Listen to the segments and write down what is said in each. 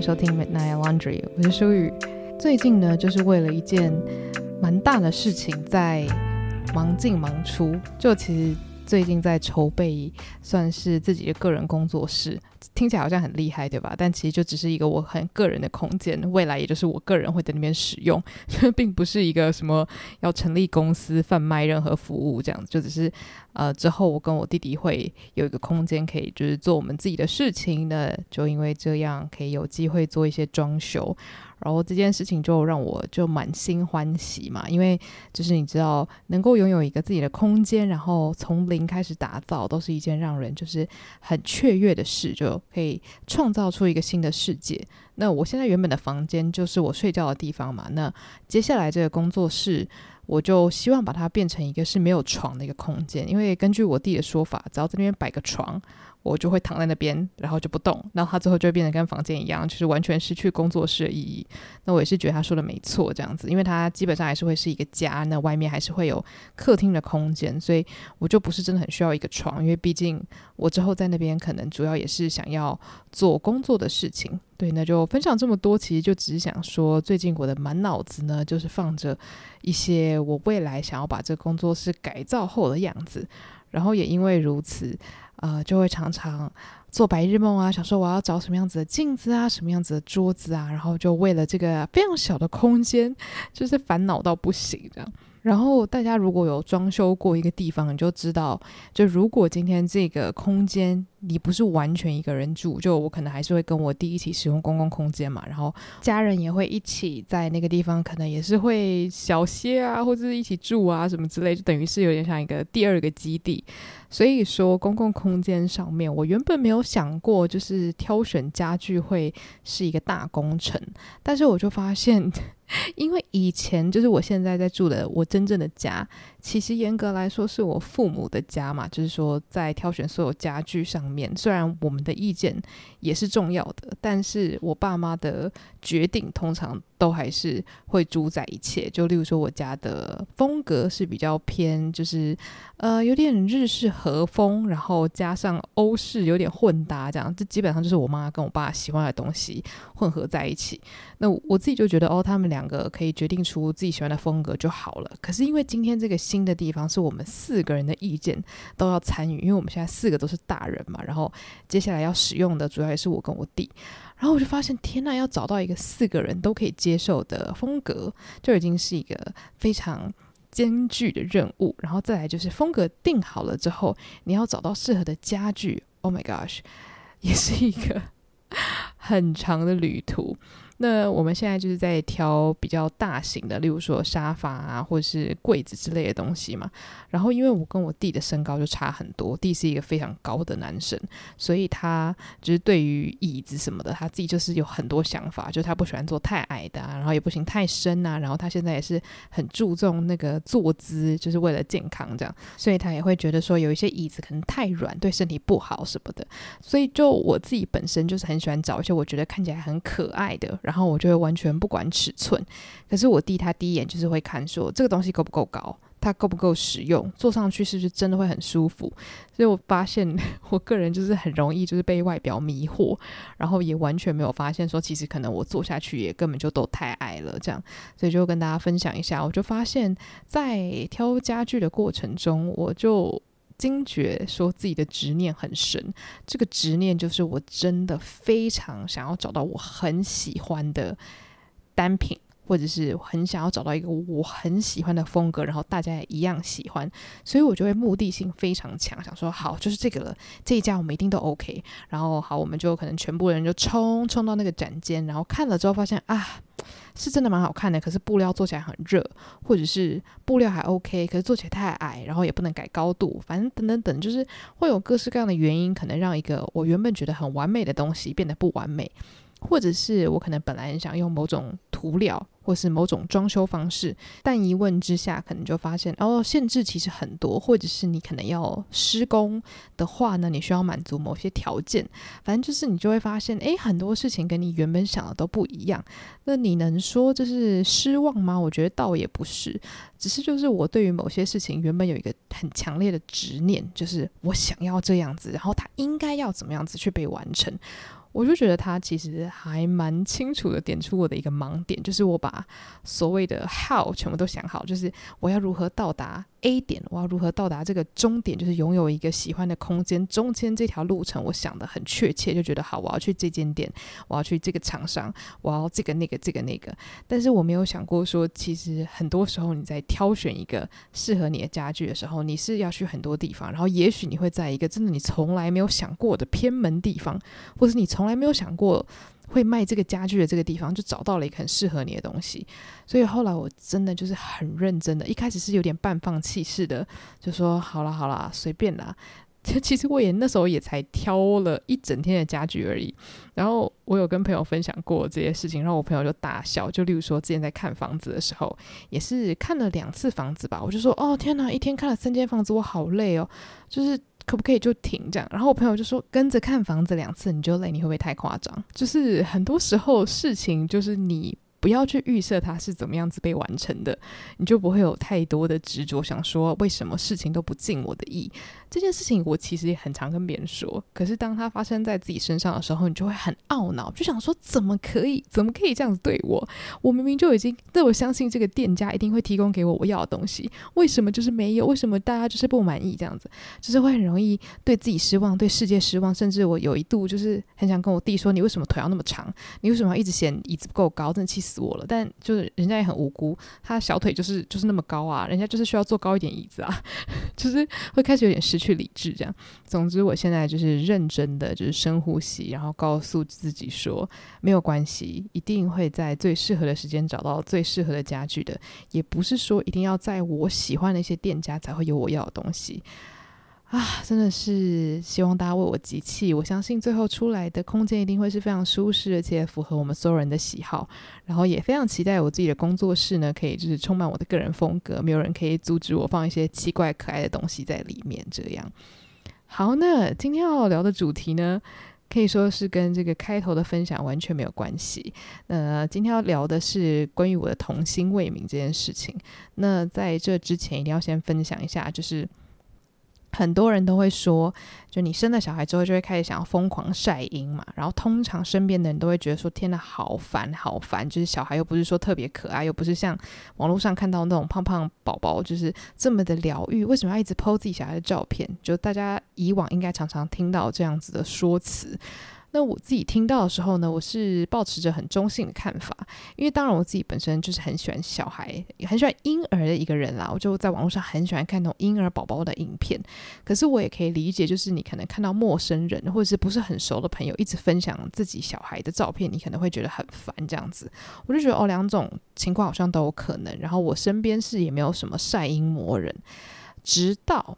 收听 Midnight Laundry，我是舒雨。最近呢，就是为了一件蛮大的事情在忙进忙出，就其实最近在筹备，算是自己的个人工作室。听起来好像很厉害，对吧？但其实就只是一个我很个人的空间，未来也就是我个人会在那边使用，并不是一个什么要成立公司贩卖任何服务这样子，就只是呃之后我跟我弟弟会有一个空间可以就是做我们自己的事情的，就因为这样可以有机会做一些装修。然后这件事情就让我就满心欢喜嘛，因为就是你知道，能够拥有一个自己的空间，然后从零开始打造，都是一件让人就是很雀跃的事，就可以创造出一个新的世界。那我现在原本的房间就是我睡觉的地方嘛，那接下来这个工作室，我就希望把它变成一个是没有床的一个空间，因为根据我弟的说法，只要在那边摆个床。我就会躺在那边，然后就不动，然后他最后就会变得跟房间一样，就是完全失去工作室的意义。那我也是觉得他说的没错，这样子，因为它基本上还是会是一个家，那外面还是会有客厅的空间，所以我就不是真的很需要一个床，因为毕竟我之后在那边可能主要也是想要做工作的事情。对，那就分享这么多，其实就只是想说，最近我的满脑子呢，就是放着一些我未来想要把这个工作室改造后的样子，然后也因为如此。呃，就会常常做白日梦啊，想说我要找什么样子的镜子啊，什么样子的桌子啊，然后就为了这个非常小的空间，就是烦恼到不行这样。然后大家如果有装修过一个地方，你就知道，就如果今天这个空间你不是完全一个人住，就我可能还是会跟我弟一起使用公共空间嘛，然后家人也会一起在那个地方，可能也是会小歇啊，或者是一起住啊什么之类，就等于是有点像一个第二个基地。所以说，公共空间上面，我原本没有想过，就是挑选家具会是一个大工程。但是我就发现，因为以前就是我现在在住的我真正的家，其实严格来说是我父母的家嘛。就是说，在挑选所有家具上面，虽然我们的意见也是重要的，但是我爸妈的决定通常都还是会主宰一切。就例如说，我家的风格是比较偏，就是呃有点日式和风，然后加上欧式有点混搭，这样，这基本上就是我妈跟我爸喜欢的东西混合在一起。那我自己就觉得，哦，他们两个可以决定出自己喜欢的风格就好了。可是因为今天这个新的地方是我们四个人的意见都要参与，因为我们现在四个都是大人嘛，然后接下来要使用的主要也是我跟我弟。然后我就发现，天呐，要找到一个四个人都可以接受的风格，就已经是一个非常艰巨的任务。然后再来就是风格定好了之后，你要找到适合的家具，Oh my gosh，也是一个 很长的旅途。那我们现在就是在挑比较大型的，例如说沙发啊，或者是柜子之类的东西嘛。然后因为我跟我弟的身高就差很多，弟是一个非常高的男生，所以他就是对于椅子什么的，他自己就是有很多想法，就他不喜欢坐太矮的啊，然后也不行太深啊。然后他现在也是很注重那个坐姿，就是为了健康这样，所以他也会觉得说有一些椅子可能太软，对身体不好什么的。所以就我自己本身就是很喜欢找一些我觉得看起来很可爱的。然后我就会完全不管尺寸，可是我弟他第一眼就是会看说这个东西够不够高，它够不够实用，坐上去是不是真的会很舒服。所以我发现 我个人就是很容易就是被外表迷惑，然后也完全没有发现说其实可能我坐下去也根本就都太矮了这样。所以就跟大家分享一下，我就发现，在挑家具的过程中，我就。惊觉说自己的执念很深，这个执念就是我真的非常想要找到我很喜欢的单品，或者是很想要找到一个我很喜欢的风格，然后大家也一样喜欢，所以我就会目的性非常强，想说好就是这个了，这一家我们一定都 OK。然后好，我们就可能全部人就冲冲到那个展间，然后看了之后发现啊。是真的蛮好看的，可是布料做起来很热，或者是布料还 OK，可是做起来太矮，然后也不能改高度，反正等等等，就是会有各式各样的原因，可能让一个我原本觉得很完美的东西变得不完美。或者是我可能本来很想用某种涂料，或是某种装修方式，但一问之下，可能就发现哦，限制其实很多，或者是你可能要施工的话呢，你需要满足某些条件，反正就是你就会发现，诶，很多事情跟你原本想的都不一样。那你能说这是失望吗？我觉得倒也不是，只是就是我对于某些事情原本有一个很强烈的执念，就是我想要这样子，然后它应该要怎么样子去被完成。我就觉得他其实还蛮清楚的点出我的一个盲点，就是我把所谓的 how 全部都想好，就是我要如何到达 A 点，我要如何到达这个终点，就是拥有一个喜欢的空间。中间这条路程，我想得很确切，就觉得好，我要去这间店，我要去这个厂商，我要这个那个这个那个。但是我没有想过说，其实很多时候你在挑选一个适合你的家具的时候，你是要去很多地方，然后也许你会在一个真的你从来没有想过的偏门地方，或是你从来没有想过会卖这个家具的这个地方，就找到了一个很适合你的东西。所以后来我真的就是很认真的，一开始是有点半放弃式的，就说好了好了，随便啦。其实我也那时候也才挑了一整天的家具而已。然后我有跟朋友分享过这些事情，然后我朋友就大笑。就例如说之前在看房子的时候，也是看了两次房子吧，我就说哦天哪，一天看了三间房子，我好累哦，就是。可不可以就停这样？然后我朋友就说，跟着看房子两次你就累，你会不会太夸张？就是很多时候事情就是你。不要去预设它是怎么样子被完成的，你就不会有太多的执着，想说为什么事情都不尽我的意。这件事情我其实也很常跟别人说，可是当它发生在自己身上的时候，你就会很懊恼，就想说怎么可以，怎么可以这样子对我？我明明就已经，对我相信这个店家一定会提供给我我要的东西，为什么就是没有？为什么大家就是不满意？这样子就是会很容易对自己失望，对世界失望，甚至我有一度就是很想跟我弟说：“你为什么腿要那么长？你为什么要一直嫌椅子不够高？真的气死！”死我了，但就是人家也很无辜，他小腿就是就是那么高啊，人家就是需要坐高一点椅子啊，就是会开始有点失去理智这样。总之，我现在就是认真的，就是深呼吸，然后告诉自己说，没有关系，一定会在最适合的时间找到最适合的家具的，也不是说一定要在我喜欢的一些店家才会有我要的东西。啊，真的是希望大家为我集气。我相信最后出来的空间一定会是非常舒适，而且符合我们所有人的喜好。然后也非常期待我自己的工作室呢，可以就是充满我的个人风格，没有人可以阻止我放一些奇怪可爱的东西在里面。这样好，那今天要聊的主题呢，可以说是跟这个开头的分享完全没有关系。呃，今天要聊的是关于我的童心未泯这件事情。那在这之前，一定要先分享一下，就是。很多人都会说，就你生了小孩之后，就会开始想要疯狂晒阴嘛。然后通常身边的人都会觉得说：“天呐，好烦，好烦！”就是小孩又不是说特别可爱，又不是像网络上看到那种胖胖宝宝，就是这么的疗愈。为什么要一直 po 自己小孩的照片？就大家以往应该常常听到这样子的说辞。那我自己听到的时候呢，我是抱持着很中性的看法，因为当然我自己本身就是很喜欢小孩，很喜欢婴儿的一个人啦。我就在网络上很喜欢看那种婴儿宝宝的影片，可是我也可以理解，就是你可能看到陌生人或者是不是很熟的朋友一直分享自己小孩的照片，你可能会觉得很烦这样子。我就觉得哦，两种情况好像都有可能。然后我身边是也没有什么晒婴魔人，直到。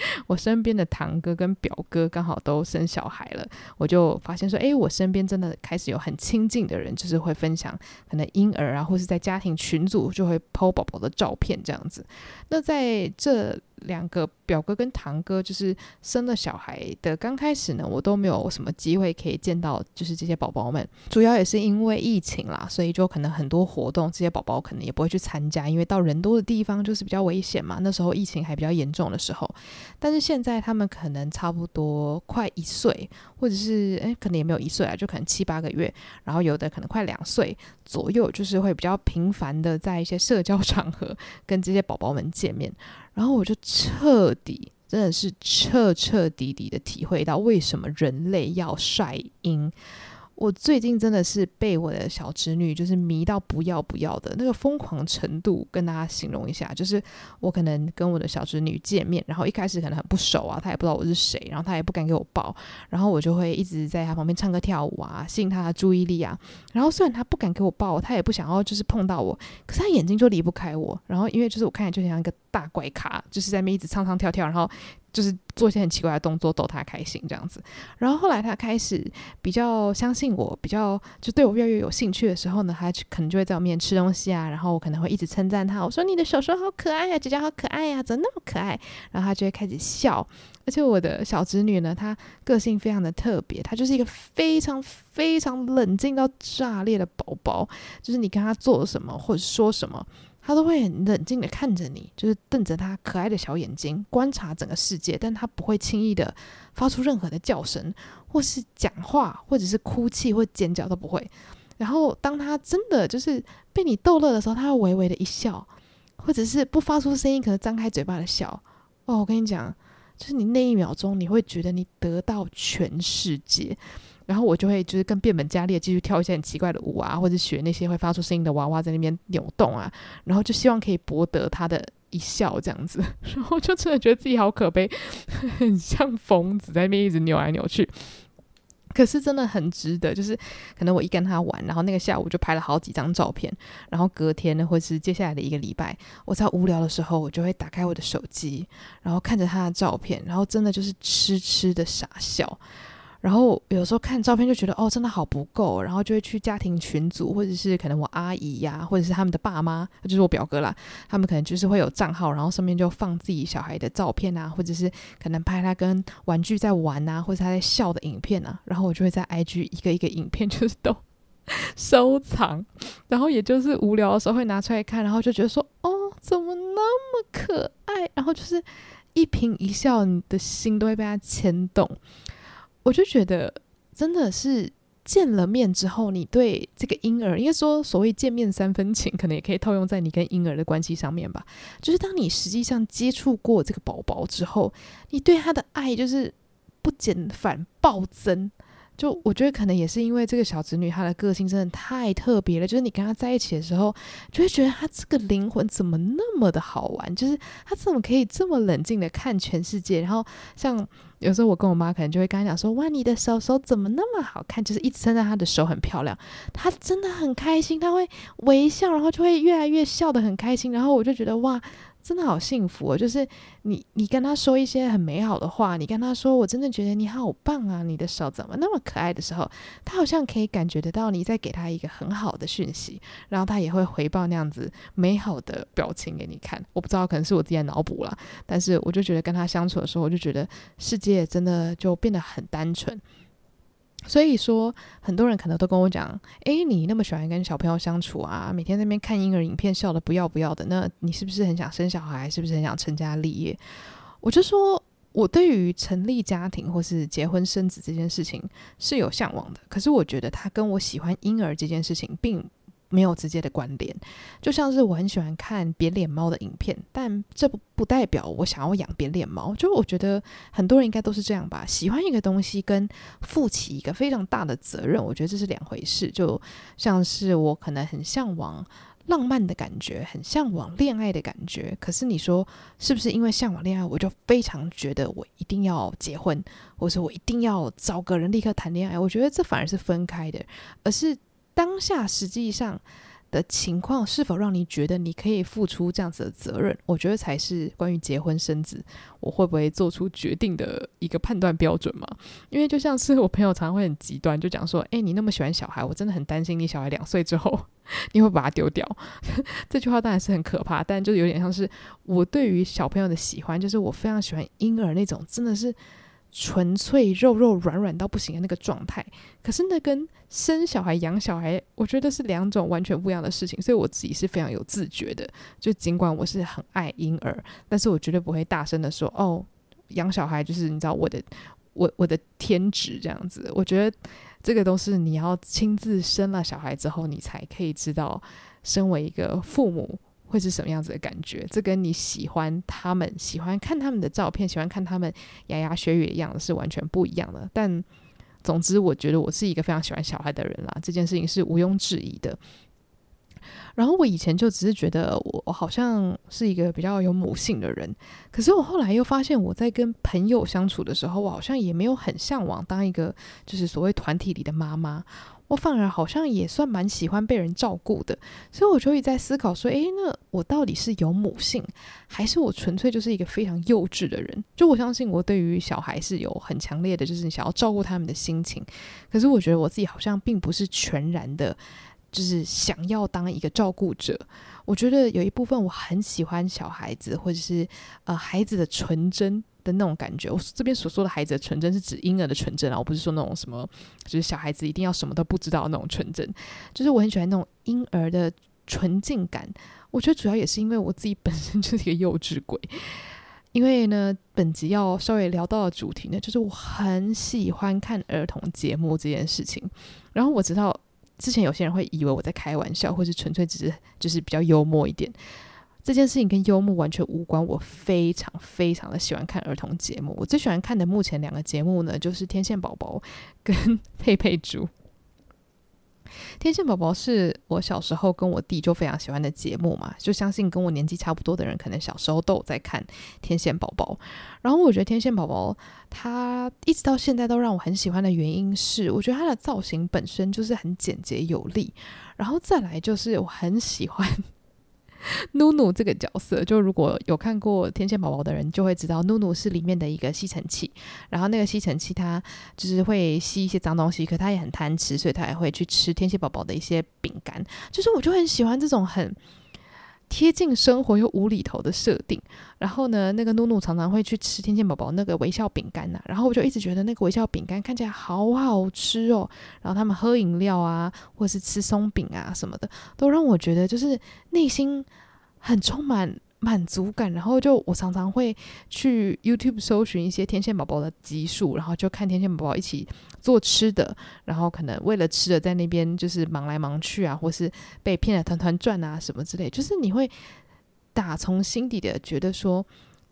我身边的堂哥跟表哥刚好都生小孩了，我就发现说，诶，我身边真的开始有很亲近的人，就是会分享可能婴儿啊，或是在家庭群组就会抛宝宝的照片这样子。那在这。两个表哥跟堂哥就是生了小孩的刚开始呢，我都没有什么机会可以见到，就是这些宝宝们。主要也是因为疫情啦，所以就可能很多活动，这些宝宝可能也不会去参加，因为到人多的地方就是比较危险嘛。那时候疫情还比较严重的时候，但是现在他们可能差不多快一岁，或者是诶，可能也没有一岁啊，就可能七八个月，然后有的可能快两岁左右，就是会比较频繁的在一些社交场合跟这些宝宝们见面。然后我就彻底，真的是彻彻底底的体会到为什么人类要晒婴。我最近真的是被我的小侄女就是迷到不要不要的那个疯狂程度，跟大家形容一下，就是我可能跟我的小侄女见面，然后一开始可能很不熟啊，她也不知道我是谁，然后她也不敢给我抱，然后我就会一直在她旁边唱歌跳舞啊，吸引她的注意力啊。然后虽然她不敢给我抱，她也不想要就是碰到我，可是她眼睛就离不开我。然后因为就是我看起来就像一个大怪咖，就是在那边一直唱唱跳跳，然后。就是做一些很奇怪的动作逗他开心这样子，然后后来他开始比较相信我，比较就对我越来越有兴趣的时候呢，他可能就会在我面前吃东西啊，然后我可能会一直称赞他，我说你的手手好可爱呀、啊，姐姐好可爱呀、怎么那么可爱？然后他就会开始笑，而且我的小侄女呢，她个性非常的特别，她就是一个非常非常冷静到炸裂的宝宝，就是你跟她做什么或者说什么。他都会很冷静的看着你，就是瞪着他可爱的小眼睛观察整个世界，但他不会轻易的发出任何的叫声，或是讲话，或者是哭泣或尖叫都不会。然后当他真的就是被你逗乐的时候，他会微微的一笑，或者是不发出声音，可能张开嘴巴的笑。哦，我跟你讲，就是你那一秒钟，你会觉得你得到全世界。然后我就会就是更变本加厉继续跳一些很奇怪的舞啊，或者学那些会发出声音的娃娃在那边扭动啊，然后就希望可以博得他的一笑这样子，然后就真的觉得自己好可悲，很像疯子在那边一直扭来扭去。可是真的很值得，就是可能我一跟他玩，然后那个下午就拍了好几张照片，然后隔天呢，或是接下来的一个礼拜，我在无聊的时候，我就会打开我的手机，然后看着他的照片，然后真的就是痴痴的傻笑。然后有时候看照片就觉得哦，真的好不够，然后就会去家庭群组，或者是可能我阿姨呀，或者是他们的爸妈，就是我表哥啦，他们可能就是会有账号，然后上面就放自己小孩的照片啊，或者是可能拍他跟玩具在玩啊，或者他在笑的影片啊，然后我就会在 IG 一个一个影片就是都收藏，然后也就是无聊的时候会拿出来看，然后就觉得说哦，怎么那么可爱，然后就是一颦一笑，你的心都会被他牵动。我就觉得，真的是见了面之后，你对这个婴儿，应该说所谓见面三分情，可能也可以套用在你跟婴儿的关系上面吧。就是当你实际上接触过这个宝宝之后，你对他的爱就是不减反暴增。就我觉得可能也是因为这个小侄女她的个性真的太特别了，就是你跟她在一起的时候，就会觉得她这个灵魂怎么那么的好玩，就是她怎么可以这么冷静的看全世界。然后像有时候我跟我妈可能就会跟她讲说：“哇，你的手手怎么那么好看？”就是一直称赞她的手很漂亮，她真的很开心，她会微笑，然后就会越来越笑得很开心。然后我就觉得哇。真的好幸福哦！就是你，你跟他说一些很美好的话，你跟他说，我真的觉得你好棒啊，你的手怎么那么可爱的时候，他好像可以感觉得到你在给他一个很好的讯息，然后他也会回报那样子美好的表情给你看。我不知道，可能是我自己脑补了，但是我就觉得跟他相处的时候，我就觉得世界真的就变得很单纯。所以说，很多人可能都跟我讲：“诶，你那么喜欢跟小朋友相处啊，每天在那边看婴儿影片，笑得不要不要的，那你是不是很想生小孩？是不是很想成家立业？”我就说，我对于成立家庭或是结婚生子这件事情是有向往的，可是我觉得他跟我喜欢婴儿这件事情并没有直接的关联，就像是我很喜欢看扁脸猫的影片，但这不不代表我想要养扁脸猫。就我觉得很多人应该都是这样吧，喜欢一个东西跟负起一个非常大的责任，我觉得这是两回事。就像是我可能很向往浪漫的感觉，很向往恋爱的感觉，可是你说是不是因为向往恋爱，我就非常觉得我一定要结婚，或者我一定要找个人立刻谈恋爱？我觉得这反而是分开的，而是。当下实际上的情况是否让你觉得你可以付出这样子的责任？我觉得才是关于结婚生子，我会不会做出决定的一个判断标准嘛？因为就像是我朋友常常会很极端，就讲说：“诶，你那么喜欢小孩，我真的很担心你小孩两岁之后 你会把他丢掉。”这句话当然是很可怕，但就有点像是我对于小朋友的喜欢，就是我非常喜欢婴儿那种，真的是。纯粹肉肉软软到不行的那个状态，可是那跟生小孩养小孩，我觉得是两种完全不一样的事情。所以我自己是非常有自觉的，就尽管我是很爱婴儿，但是我绝对不会大声的说：“哦，养小孩就是你知道我的我我的天职这样子。”我觉得这个都是你要亲自生了小孩之后，你才可以知道，身为一个父母。会是什么样子的感觉？这跟你喜欢他们、喜欢看他们的照片、喜欢看他们牙牙学语的样子是完全不一样的。但总之，我觉得我是一个非常喜欢小孩的人啦，这件事情是毋庸置疑的。然后我以前就只是觉得我好像是一个比较有母性的人，可是我后来又发现我在跟朋友相处的时候，我好像也没有很向往当一个就是所谓团体里的妈妈。我反而好像也算蛮喜欢被人照顾的，所以我就一直在思考说，诶，那我到底是有母性，还是我纯粹就是一个非常幼稚的人？就我相信我对于小孩是有很强烈的，就是想要照顾他们的心情。可是我觉得我自己好像并不是全然的，就是想要当一个照顾者。我觉得有一部分我很喜欢小孩子，或者是呃孩子的纯真。的那种感觉，我这边所说的孩子的纯真是指婴儿的纯真啊，我不是说那种什么，就是小孩子一定要什么都不知道那种纯真，就是我很喜欢那种婴儿的纯净感，我觉得主要也是因为我自己本身 就是一个幼稚鬼。因为呢，本集要稍微聊到的主题呢，就是我很喜欢看儿童节目这件事情。然后我知道之前有些人会以为我在开玩笑，或是纯粹只是就是比较幽默一点。这件事情跟幽默完全无关。我非常非常的喜欢看儿童节目。我最喜欢看的目前两个节目呢，就是《天线宝宝》跟《佩佩猪》。天线宝宝是我小时候跟我弟就非常喜欢的节目嘛，就相信跟我年纪差不多的人，可能小时候都有在看天线宝宝。然后我觉得天线宝宝它一直到现在都让我很喜欢的原因是，我觉得它的造型本身就是很简洁有力，然后再来就是我很喜欢。努努这个角色，就如果有看过《天线宝宝》的人，就会知道努努是里面的一个吸尘器。然后那个吸尘器它就是会吸一些脏东西，可它也很贪吃，所以它也会去吃天线宝宝的一些饼干。就是我就很喜欢这种很。贴近生活又无厘头的设定，然后呢，那个努努常常会去吃天线宝宝那个微笑饼干呐，然后我就一直觉得那个微笑饼干看起来好好吃哦。然后他们喝饮料啊，或是吃松饼啊什么的，都让我觉得就是内心很充满。满足感，然后就我常常会去 YouTube 搜寻一些天线宝宝的集数，然后就看天线宝宝一起做吃的，然后可能为了吃的在那边就是忙来忙去啊，或是被骗的团团转啊什么之类，就是你会打从心底的觉得说。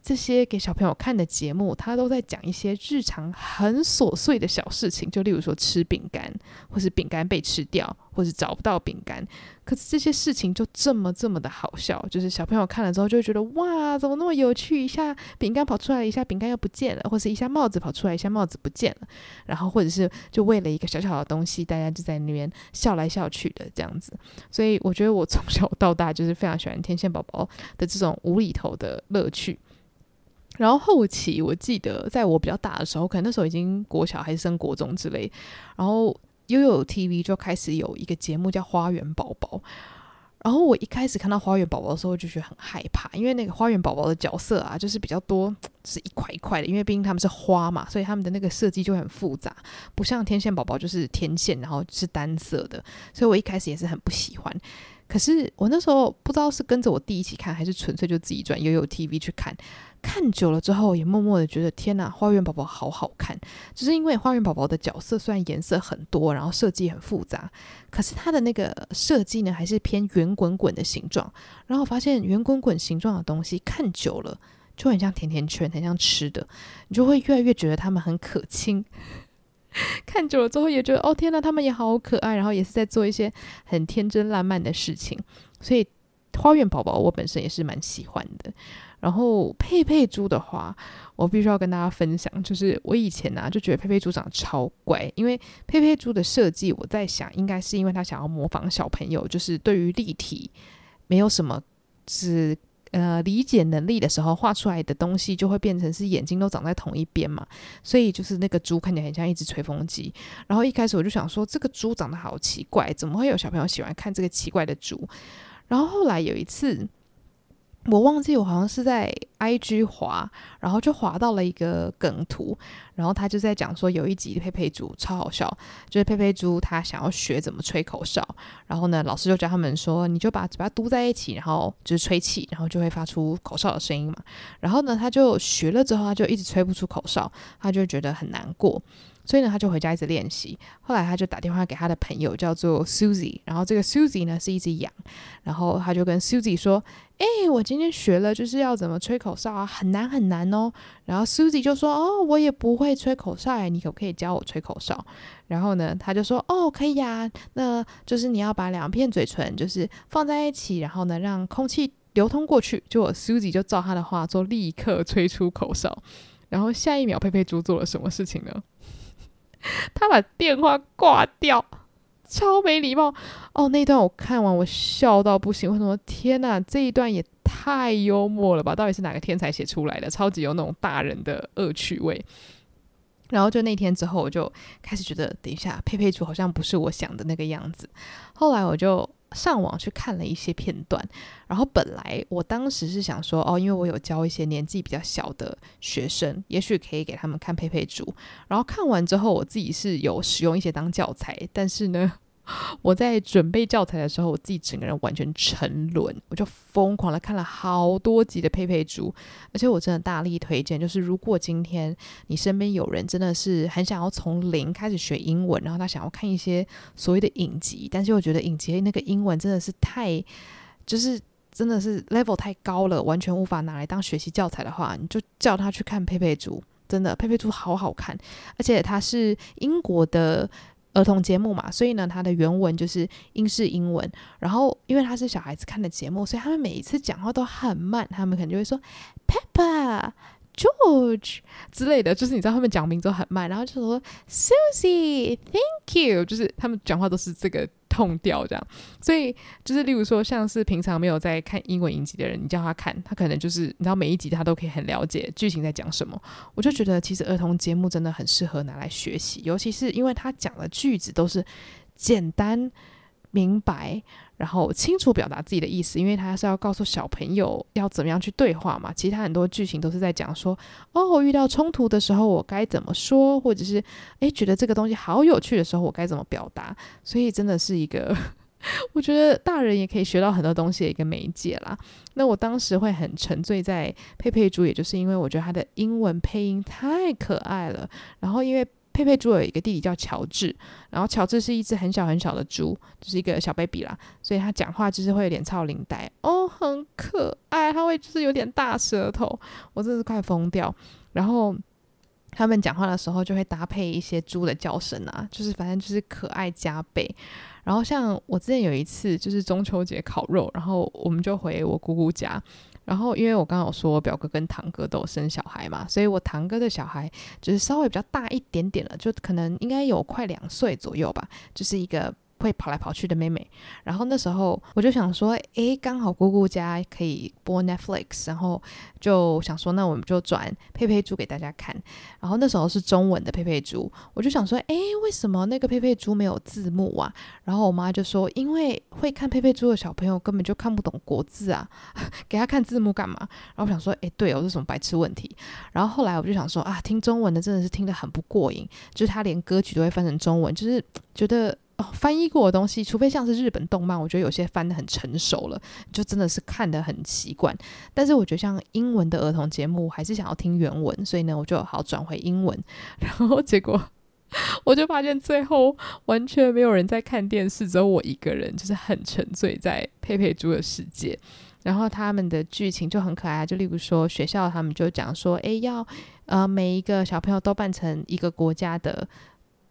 这些给小朋友看的节目，他都在讲一些日常很琐碎的小事情，就例如说吃饼干，或是饼干被吃掉，或是找不到饼干。可是这些事情就这么这么的好笑，就是小朋友看了之后就会觉得哇，怎么那么有趣？一下饼干跑出来，一下饼干又不见了，或是一下帽子跑出来，一下帽子不见了。然后或者是就为了一个小小的东西，大家就在那边笑来笑去的这样子。所以我觉得我从小到大就是非常喜欢天线宝宝的这种无厘头的乐趣。然后后期，我记得在我比较大的时候，可能那时候已经国小还是升国中之类，然后悠悠 TV 就开始有一个节目叫《花园宝宝》。然后我一开始看到《花园宝宝》的时候，就觉得很害怕，因为那个花园宝宝的角色啊，就是比较多，是一块一块的，因为毕竟他们是花嘛，所以他们的那个设计就很复杂，不像天线宝宝就是天线，然后是单色的，所以我一开始也是很不喜欢。可是我那时候不知道是跟着我弟一起看，还是纯粹就自己转悠悠 TV 去看。看久了之后，也默默的觉得天哪，花园宝宝好好看。就是因为花园宝宝的角色虽然颜色很多，然后设计很复杂，可是它的那个设计呢，还是偏圆滚滚的形状。然后发现圆滚滚形状的东西看久了就很像甜甜圈，很像吃的，你就会越来越觉得它们很可亲。看久了之后，也觉得哦天哪，他们也好可爱，然后也是在做一些很天真烂漫的事情。所以花园宝宝我本身也是蛮喜欢的。然后佩佩猪的话，我必须要跟大家分享，就是我以前呢、就觉得佩佩猪长得超乖，因为佩佩猪的设计，我在想应该是因为他想要模仿小朋友，就是对于立体没有什么是呃理解能力的时候，画出来的东西就会变成是眼睛都长在同一边嘛，所以就是那个猪看起来很像一只吹风机。然后一开始我就想说，这个猪长得好奇怪，怎么会有小朋友喜欢看这个奇怪的猪？然后后来有一次。我忘记我好像是在 IG 滑，然后就滑到了一个梗图，然后他就在讲说有一集佩佩猪超好笑，就是佩佩猪他想要学怎么吹口哨，然后呢老师就教他们说，你就把嘴巴嘟在一起，然后就是吹气，然后就会发出口哨的声音嘛。然后呢他就学了之后，他就一直吹不出口哨，他就觉得很难过。所以呢，他就回家一直练习。后来他就打电话给他的朋友，叫做 Susie。然后这个 Susie 呢是一只羊。然后他就跟 Susie 说：“哎、我今天学了，就是要怎么吹口哨啊，很难很难哦。”然后 Susie 就说：“哦，我也不会吹口哨，哎，你可不可以教我吹口哨？”然后呢，他就说：“哦，可以呀。那就是你要把两片嘴唇就是放在一起，然后呢，让空气流通过去。”就我 Susie 就照他的话做，立刻吹出口哨。然后下一秒，佩佩猪做了什么事情呢？他把电话挂掉，超没礼貌哦！那段我看完，我笑到不行。为什么？天哪，这一段也太幽默了吧？到底是哪个天才写出来的？超级有那种大人的恶趣味。然后就那天之后，我就开始觉得，等一下，佩佩猪好像不是我想的那个样子。后来我就。上网去看了一些片段，然后本来我当时是想说，哦，因为我有教一些年纪比较小的学生，也许可以给他们看佩佩猪。然后看完之后，我自己是有使用一些当教材，但是呢，我在准备教材的时候，我自己整个人完全沉沦，我就疯狂的看了好多集的佩佩猪，而且我真的大力推荐，就是如果今天你身边有人真的是很想要从零开始学英文，然后他想要看一些所谓的影集，但是我觉得影集那个英文真的是太，就是真的是 level 太高了，完全无法拿来当学习教材的话，你就叫他去看佩佩猪，真的佩佩猪好好看，而且它是英国的。儿童节目嘛，所以呢，它的原文就是英式英文。然后，因为它是小孩子看的节目，所以他们每一次讲话都很慢。他们可能就会说 Peppa、George 之类的，就是你知道他们讲名字很慢，然后就说 Susie、Thank you，就是他们讲话都是这个。痛调这样，所以就是例如说，像是平常没有在看英文影集的人，你叫他看，他可能就是你知道每一集他都可以很了解剧情在讲什么。我就觉得其实儿童节目真的很适合拿来学习，尤其是因为他讲的句子都是简单明白，然后清楚表达自己的意思，因为他是要告诉小朋友要怎么样去对话嘛。其他很多剧情都是在讲说，哦，遇到冲突的时候我该怎么说，或者是诶，觉得这个东西好有趣的时候我该怎么表达。所以真的是一个，我觉得大人也可以学到很多东西的一个媒介啦。那我当时会很沉醉在佩佩猪，也就是因为我觉得他的英文配音太可爱了。然后因为佩佩猪有一个弟弟叫乔治，然后乔治是一只很小很小的猪，就是一个小 baby 啦，所以他讲话就是会有点超龄呆哦，很可爱，他会就是有点大舌头，我真是快疯掉。然后他们讲话的时候就会搭配一些猪的叫声啊，就是反正就是可爱加倍。然后像我之前有一次就是中秋节烤肉，然后我们就回我姑姑家。然后，因为我刚刚有说我表哥跟堂哥都生小孩嘛，所以我堂哥的小孩就是稍微比较大一点点了，就可能应该有快两岁左右吧，就是一个。会跑来跑去的妹妹，然后那时候我就想说，诶，刚好姑姑家可以播 Netflix，然后就想说，那我们就转佩佩猪给大家看。然后那时候是中文的佩佩猪，我就想说，诶，为什么那个佩佩猪没有字幕啊？然后我妈就说，因为会看佩佩猪的小朋友根本就看不懂国字啊，给他看字幕干嘛？然后我想说，诶，对哦，这是什么白痴问题？然后后来我就想说，啊，听中文的真的是听得很不过瘾，就是他连歌曲都会翻成中文，就是觉得。哦，翻译过的东西，除非像是日本动漫，我觉得有些翻得很成熟了，就真的是看得很习惯。但是我觉得像英文的儿童节目，还是想要听原文，所以呢，我就好转回英文。然后结果 我就发现最后完全没有人在看电视，只有我一个人，就是很沉醉在佩佩猪的世界。然后他们的剧情就很可爱，就例如说学校他们就讲说，诶，要呃每一个小朋友都扮成一个国家的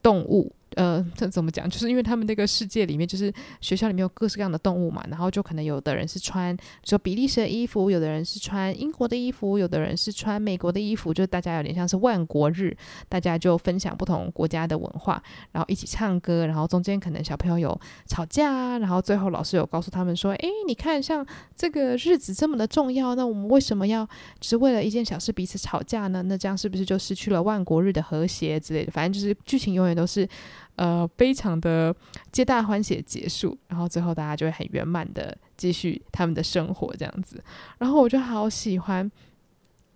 动物。呃，这怎么讲？就是因为他们那个世界里面，就是学校里面有各式各样的动物嘛，然后就可能有的人是穿说比利时的衣服，有的人是穿英国的衣服，有的人是穿美国的衣服，就大家有点像是万国日，大家就分享不同国家的文化，然后一起唱歌，然后中间可能小朋友有吵架啊，然后最后老师有告诉他们说，诶，你看像这个日子这么的重要，那我们为什么要只为了一件小事彼此吵架呢？那这样是不是就失去了万国日的和谐之类的？反正就是剧情永远都是。呃，非常的皆大欢喜结束，然后最后大家就会很圆满的继续他们的生活这样子，然后我就好喜欢。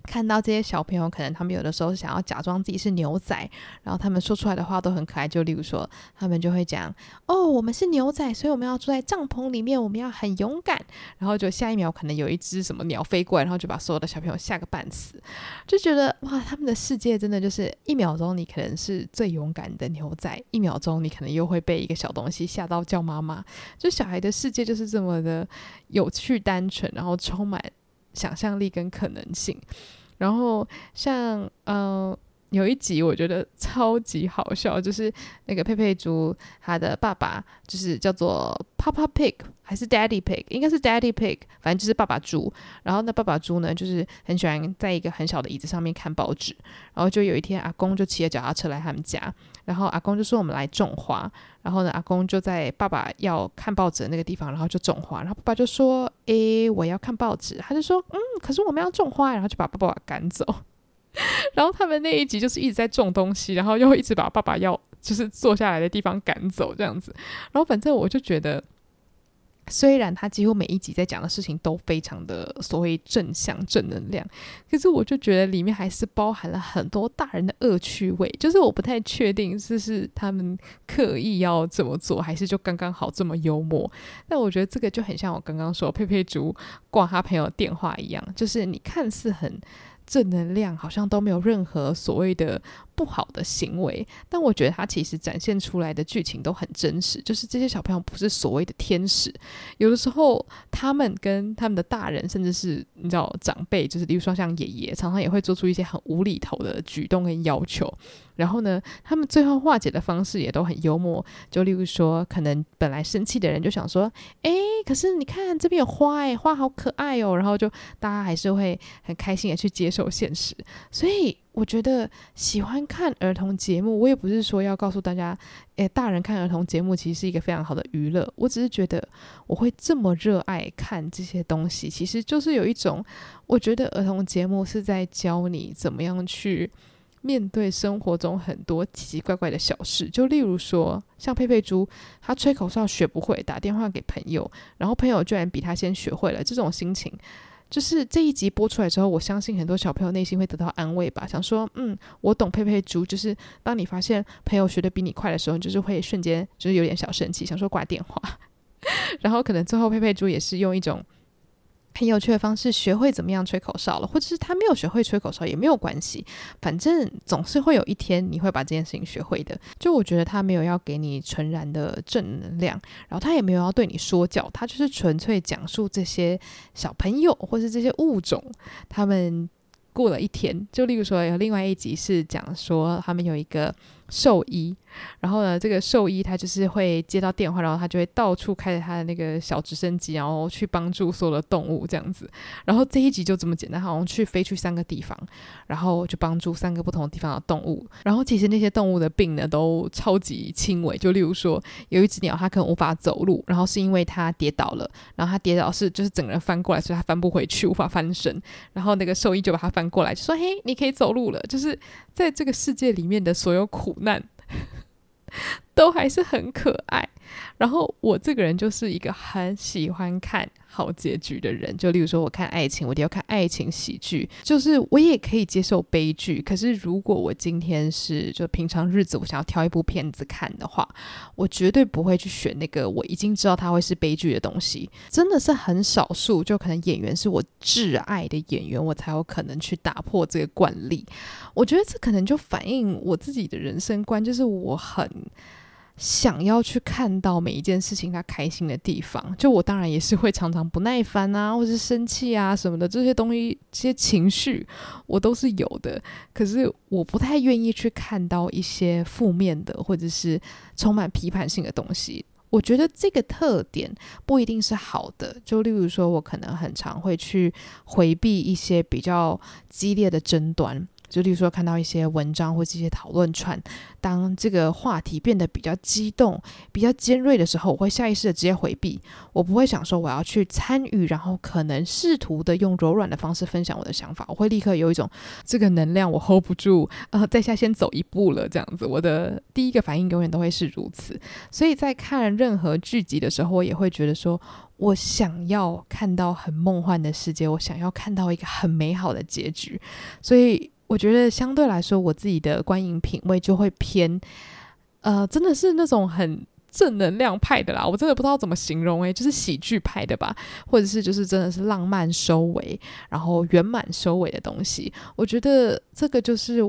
看到这些小朋友，可能他们有的时候想要假装自己是牛仔，然后他们说出来的话都很可爱。就例如说，他们就会讲：“哦，我们是牛仔，所以我们要住在帐篷里面，我们要很勇敢。”然后就下一秒可能有一只什么鸟飞过来，然后就把所有的小朋友吓个半死。就觉得哇，他们的世界真的就是一秒钟你可能是最勇敢的牛仔，一秒钟你可能又会被一个小东西吓到叫妈妈。就小孩的世界就是这么的有趣、单纯，然后充满想象力跟可能性。然后像嗯、呃，有一集我觉得超级好笑，就是那个佩佩猪，他的爸爸就是叫做 Papa Pig 还是 Daddy Pig，应该是 Daddy Pig，反正就是爸爸猪。然后那爸爸猪呢，就是很喜欢在一个很小的椅子上面看报纸。然后就有一天，阿公就骑着脚踏车来他们家，然后阿公就说：“我们来种花。”然后呢，阿公就在爸爸要看报纸的那个地方，然后就种花。然后爸爸就说：“诶，我要看报纸。”他就说：“嗯，可是我们要种花。”然后就把爸爸赶走。然后他们那一集就是一直在种东西，然后又一直把爸爸要就是坐下来的地方赶走这样子。然后反正我就觉得虽然他几乎每一集在讲的事情都非常的所谓正向正能量，可是我就觉得里面还是包含了很多大人的恶趣味，就是我不太确定是是他们刻意要这么做，还是就刚刚好这么幽默。但我觉得这个就很像我刚刚说佩佩猪挂他朋友电话一样，就是你看似很。正能量好像都没有任何所谓的不好的行为，但我觉得他其实展现出来的剧情都很真实，就是这些小朋友不是所谓的天使，有的时候他们跟他们的大人，甚至是你知道长辈，就是比如说像爷爷，常常也会做出一些很无厘头的举动跟要求。然后呢，他们最后化解的方式也都很幽默。就例如说，可能本来生气的人就想说：“哎，可是你看这边有花，哎，花好可爱哦。”然后就大家还是会很开心的去接受现实。所以我觉得喜欢看儿童节目，我也不是说要告诉大家，哎，大人看儿童节目其实是一个非常好的娱乐。我只是觉得我会这么热爱看这些东西，其实就是有一种，我觉得儿童节目是在教你怎么样去。面对生活中很多奇奇怪怪的小事，就例如说，像佩佩猪，他吹口哨学不会，打电话给朋友，然后朋友居然比他先学会了，这种心情，就是这一集播出来之后，我相信很多小朋友内心会得到安慰吧，想说，嗯，我懂佩佩猪，就是当你发现朋友学的比你快的时候，你就是会瞬间就是有点小生气，想说挂电话，然后可能最后佩佩猪也是用一种。很有趣的方式，学会怎么样吹口哨了，或者是他没有学会吹口哨也没有关系，反正总是会有一天你会把这件事情学会的。就我觉得他没有要给你纯然的正能量，然后他也没有要对你说教，他就是纯粹讲述这些小朋友或是这些物种他们过了一天。就例如说有另外一集是讲说他们有一个。兽医，然后呢，这个兽医他就是会接到电话，然后他就会到处开着他的那个小直升机，然后去帮助所有的动物这样子。然后这一集就这么简单，好像去飞去三个地方，然后就帮助三个不同的地方的动物。然后其实那些动物的病呢都超级轻微，就例如说有一只鸟它可能无法走路，然后是因为它跌倒了，然后它跌倒是就是整个人翻过来，所以它翻不回去，无法翻身。然后那个兽医就把它翻过来，就说：“嘿，你可以走路了。”就是在这个世界里面的所有苦。难。都还是很可爱。然后我这个人就是一个很喜欢看好结局的人，就例如说我看爱情，我一定要看爱情喜剧，就是我也可以接受悲剧。可是如果我今天是就平常日子，我想要挑一部片子看的话，我绝对不会去选那个我已经知道它会是悲剧的东西。真的是很少数，就可能演员是我挚爱的演员，我才有可能去打破这个惯例。我觉得这可能就反映我自己的人生观，就是我很。想要去看到每一件事情他开心的地方，就我当然也是会常常不耐烦啊，或是生气啊什么的，这些东西、这些情绪我都是有的。可是我不太愿意去看到一些负面的或者是充满批判性的东西。我觉得这个特点不一定是好的。就例如说，我可能很常会去回避一些比较激烈的争端。就例如说，看到一些文章或这些讨论串，当这个话题变得比较激动、比较尖锐的时候，我会下意识的直接回避。我不会想说我要去参与，然后可能试图的用柔软的方式分享我的想法。我会立刻有一种这个能量我 hold 不住，呃，在下先走一步了这样子。我的第一个反应永远都会是如此。所以在看任何剧集的时候，我也会觉得说，我想要看到很梦幻的世界，我想要看到一个很美好的结局。所以。我觉得相对来说，我自己的观影品味就会偏，呃，真的是那种很正能量派的啦。我真的不知道怎么形容诶，就是喜剧派的吧，或者是就是真的是浪漫收尾，然后圆满收尾的东西。我觉得这个就是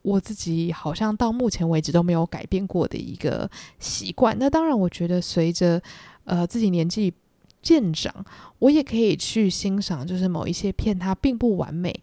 我自己好像到目前为止都没有改变过的一个习惯。那当然，我觉得随着呃自己年纪渐长，我也可以去欣赏，就是某一些片它并不完美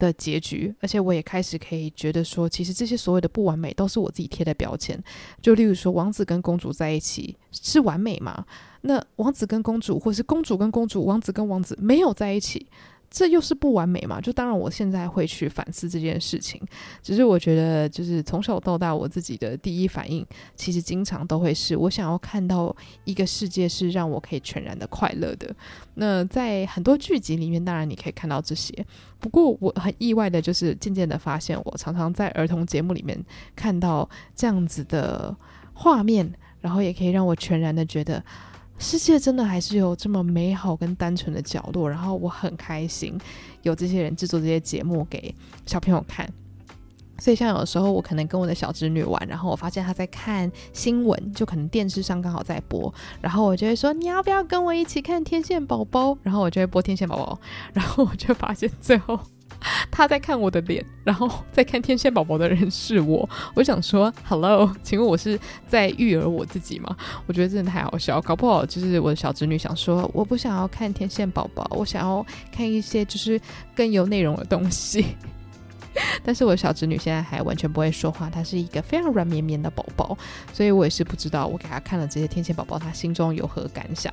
的结局，而且我也开始可以觉得说，其实这些所有的不完美都是我自己贴的标签。就例如说，王子跟公主在一起是完美吗？那王子跟公主，或是公主跟公主，王子跟王子没有在一起。这又是不完美嘛？就当然，我现在会去反思这件事情。只是我觉得，就是从小到大，我自己的第一反应，其实经常都会是我想要看到一个世界是让我可以全然的快乐的。那在很多剧集里面，当然你可以看到这些。不过我很意外的，就是渐渐的发现，我常常在儿童节目里面看到这样子的画面，然后也可以让我全然的觉得。世界真的还是有这么美好跟单纯的角落，然后我很开心有这些人制作这些节目给小朋友看。所以像有时候我可能跟我的小侄女玩，然后我发现她在看新闻，就可能电视上刚好在播，然后我就会说，你要不要跟我一起看天线宝宝？然后我就会播天线宝宝，然后我就发现最后 他在看我的脸，然后在看天线宝宝的人是我。我想说，Hello，请问我是在育儿我自己吗？我觉得真的太好笑，搞不好就是我的小侄女想说，我不想要看天线宝宝，我想要看一些就是更有内容的东西。但是我小侄女现在还完全不会说话，她是一个非常软绵绵的宝宝，所以我也是不知道我给她看了这些天线宝宝，她心中有何感想。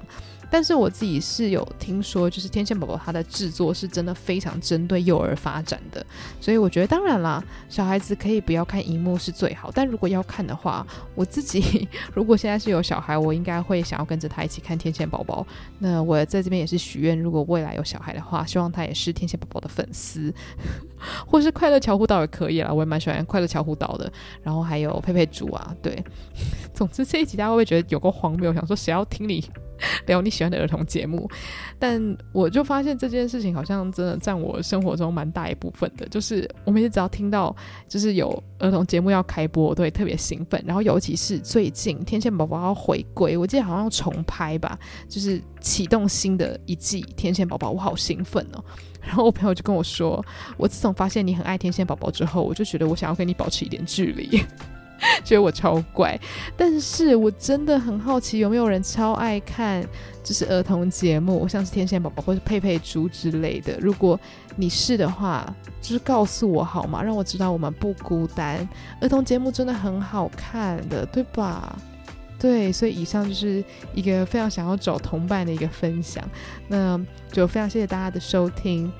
但是我自己是有听说，就是天线宝宝它的制作是真的非常针对幼儿发展的，所以我觉得当然啦，小孩子可以不要看荧幕是最好，但如果要看的话，我自己 如果现在是有小孩，我应该会想要跟着他一起看天线宝宝。那我在这边也是许愿，如果未来有小孩的话，希望他也是天线宝宝的粉丝，或是快快乐巧虎岛也可以啦，我也蛮喜欢快乐巧虎岛的。然后还有佩佩猪啊，对，总之这一集大家会不会觉得有个荒谬？想说谁要听你？聊你喜欢的儿童节目，但我就发现这件事情好像真的占我生活中蛮大一部分的。就是我每次只要听到就是有儿童节目要开播，我都会特别兴奋。然后尤其是最近天线宝宝要回归，我记得好像要重拍吧，就是启动新的一季天线宝宝，我好兴奋哦。然后我朋友就跟我说，我自从发现你很爱天线宝宝之后，我就觉得我想要跟你保持一点距离。觉得我超怪，但是我真的很好奇，有没有人超爱看就是儿童节目，像是天线宝宝或是佩佩猪之类的。如果你是的话，就是告诉我好吗？让我知道我们不孤单。儿童节目真的很好看的，对吧？对，所以以上就是一个非常想要找同伴的一个分享。那就非常谢谢大家的收听。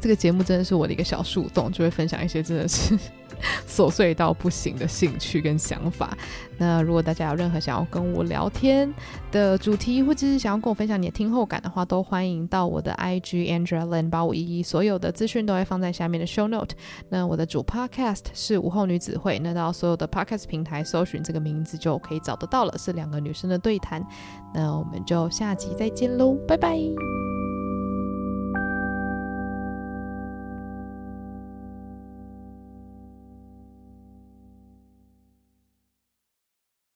这个节目真的是我的一个小树洞，就会分享一些真的是。琐碎到不行的兴趣跟想法。那如果大家有任何想要跟我聊天的主题，或者是想要跟我分享你的听后感的话，都欢迎到我的 IG Andrea Lin 八五一一，所有的资讯都会放在下面的 Show Note。那我的主 Podcast 是午后女子会，那到所有的 Podcast 平台搜寻这个名字就可以找得到了，是两个女生的对谈。那我们就下集再见喽，拜拜。